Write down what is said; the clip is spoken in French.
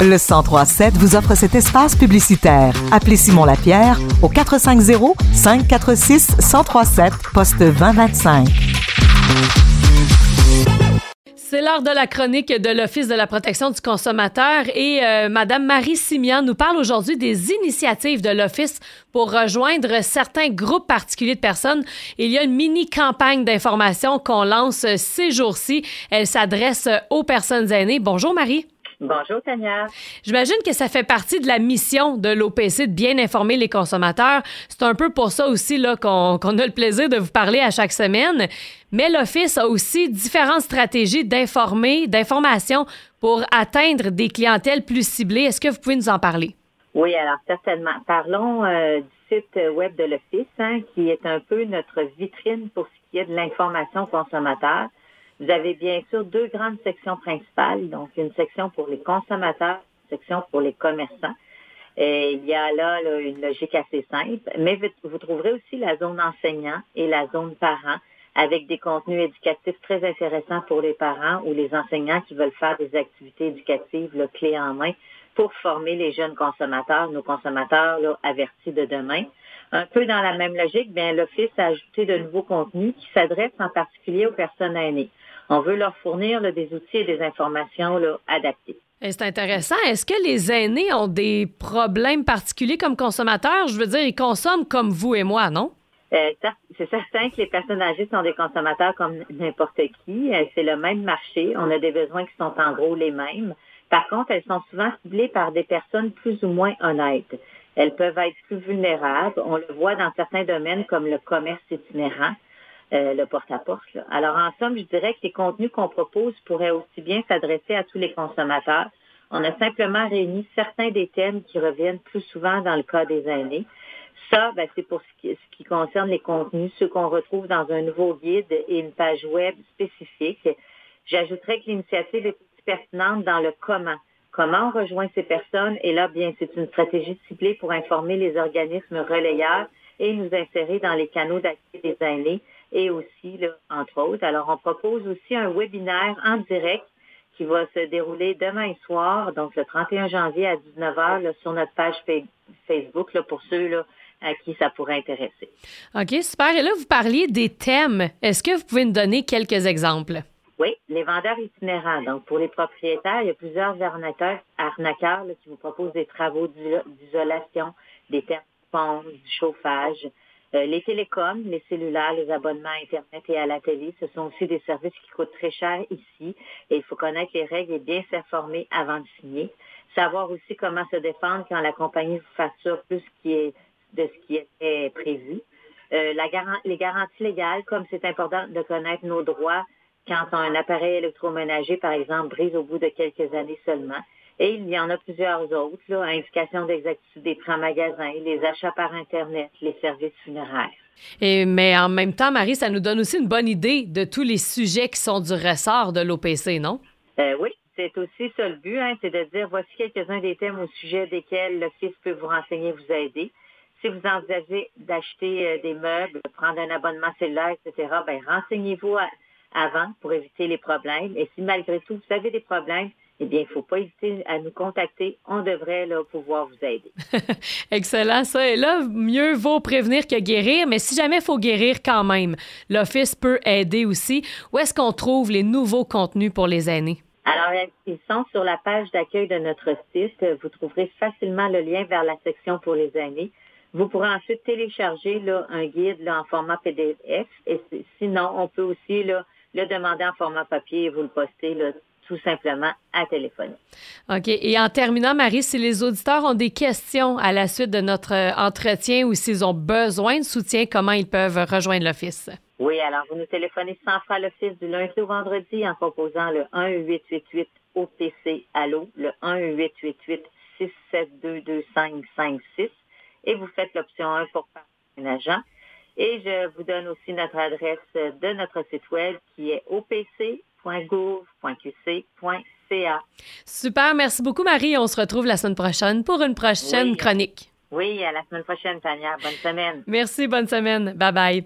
Le 1037 vous offre cet espace publicitaire. Appelez Simon Lapierre au 450 546 1037 poste 2025. C'est l'heure de la chronique de l'Office de la protection du consommateur et euh, Madame Marie Simian nous parle aujourd'hui des initiatives de l'Office pour rejoindre certains groupes particuliers de personnes. Il y a une mini campagne d'information qu'on lance ces jours-ci. Elle s'adresse aux personnes aînées. Bonjour Marie. Bonjour, Tania. J'imagine que ça fait partie de la mission de l'OPC de bien informer les consommateurs. C'est un peu pour ça aussi là, qu'on, qu'on a le plaisir de vous parler à chaque semaine. Mais l'Office a aussi différentes stratégies d'informer, d'information pour atteindre des clientèles plus ciblées. Est-ce que vous pouvez nous en parler? Oui, alors certainement. Parlons euh, du site web de l'Office, hein, qui est un peu notre vitrine pour ce qui est de l'information consommateur. Vous avez bien sûr deux grandes sections principales, donc une section pour les consommateurs, une section pour les commerçants. Et il y a là, une logique assez simple, mais vous, trouverez aussi la zone enseignant et la zone parent avec des contenus éducatifs très intéressants pour les parents ou les enseignants qui veulent faire des activités éducatives le clé en main pour former les jeunes consommateurs, nos consommateurs avertis de demain. Un peu dans la même logique, bien, l'Office a ajouté de nouveaux contenus qui s'adressent en particulier aux personnes aînées. On veut leur fournir des outils et des informations adaptées. C'est intéressant. Est-ce que les aînés ont des problèmes particuliers comme consommateurs? Je veux dire, ils consomment comme vous et moi, non? Euh, c'est certain que les personnes âgées sont des consommateurs comme n'importe qui. Euh, c'est le même marché. On a des besoins qui sont en gros les mêmes. Par contre, elles sont souvent ciblées par des personnes plus ou moins honnêtes. Elles peuvent être plus vulnérables. On le voit dans certains domaines comme le commerce itinérant. Euh, le porte-à-porte. Alors, en somme, je dirais que les contenus qu'on propose pourraient aussi bien s'adresser à tous les consommateurs. On a simplement réuni certains des thèmes qui reviennent plus souvent dans le cas des aînés. Ça, ben, c'est pour ce qui, ce qui, concerne les contenus, ceux qu'on retrouve dans un nouveau guide et une page web spécifique. J'ajouterais que l'initiative est pertinente dans le comment. Comment on rejoint ces personnes? Et là, bien, c'est une stratégie ciblée pour informer les organismes relayeurs et nous insérer dans les canaux d'accès des aînés et aussi, là, entre autres. Alors, on propose aussi un webinaire en direct qui va se dérouler demain soir, donc le 31 janvier à 19h sur notre page Facebook là, pour ceux là, à qui ça pourrait intéresser. OK, super. Et là, vous parliez des thèmes. Est-ce que vous pouvez nous donner quelques exemples? Oui, les vendeurs itinérants. Donc, pour les propriétaires, il y a plusieurs arnaqueurs, arnaqueurs qui vous proposent des travaux d'isolation, des termes du chauffage, les télécoms, les cellulaires, les abonnements à Internet et à la télé, ce sont aussi des services qui coûtent très cher ici et il faut connaître les règles et bien s'informer avant de signer. Savoir aussi comment se défendre quand la compagnie vous facture plus de ce qui était prévu. Euh, les garanties légales, comme c'est important de connaître nos droits quand un appareil électroménager, par exemple, brise au bout de quelques années seulement. Et il y en a plusieurs autres, là, indication d'exactitude des prix en magasin, les achats par Internet, les services funéraires. Et, mais en même temps, Marie, ça nous donne aussi une bonne idée de tous les sujets qui sont du ressort de l'OPC, non? Euh, oui, c'est aussi ça le but, hein, c'est de dire voici quelques-uns des thèmes au sujet desquels l'Office peut vous renseigner, vous aider. Si vous envisagez d'acheter euh, des meubles, de prendre un abonnement cellulaire, etc., ben, renseignez-vous avant pour éviter les problèmes. Et si malgré tout, vous avez des problèmes, eh bien, il ne faut pas hésiter à nous contacter. On devrait là, pouvoir vous aider. Excellent, ça. Et là, mieux vaut prévenir que guérir, mais si jamais il faut guérir quand même, l'Office peut aider aussi. Où est-ce qu'on trouve les nouveaux contenus pour les aînés? Alors, ils sont sur la page d'accueil de notre site. Vous trouverez facilement le lien vers la section pour les aînés. Vous pourrez ensuite télécharger là, un guide là, en format PDF. Et sinon, on peut aussi là, le demander en format papier et vous le poster là, tout simplement à téléphoner. OK. Et en terminant, Marie, si les auditeurs ont des questions à la suite de notre euh, entretien ou s'ils ont besoin de soutien, comment ils peuvent rejoindre l'Office? Oui, alors vous nous téléphonez sans frais à l'Office du lundi au vendredi en composant le 1-888 OPC Allo, le 1-888 672 2556 et vous faites l'option 1 pour parler un agent. Et je vous donne aussi notre adresse de notre site web qui est opc.gouv.qc.ca. Super, merci beaucoup Marie. On se retrouve la semaine prochaine pour une prochaine chronique. Oui, à la semaine prochaine, Tania. Bonne semaine. Merci, bonne semaine. Bye bye.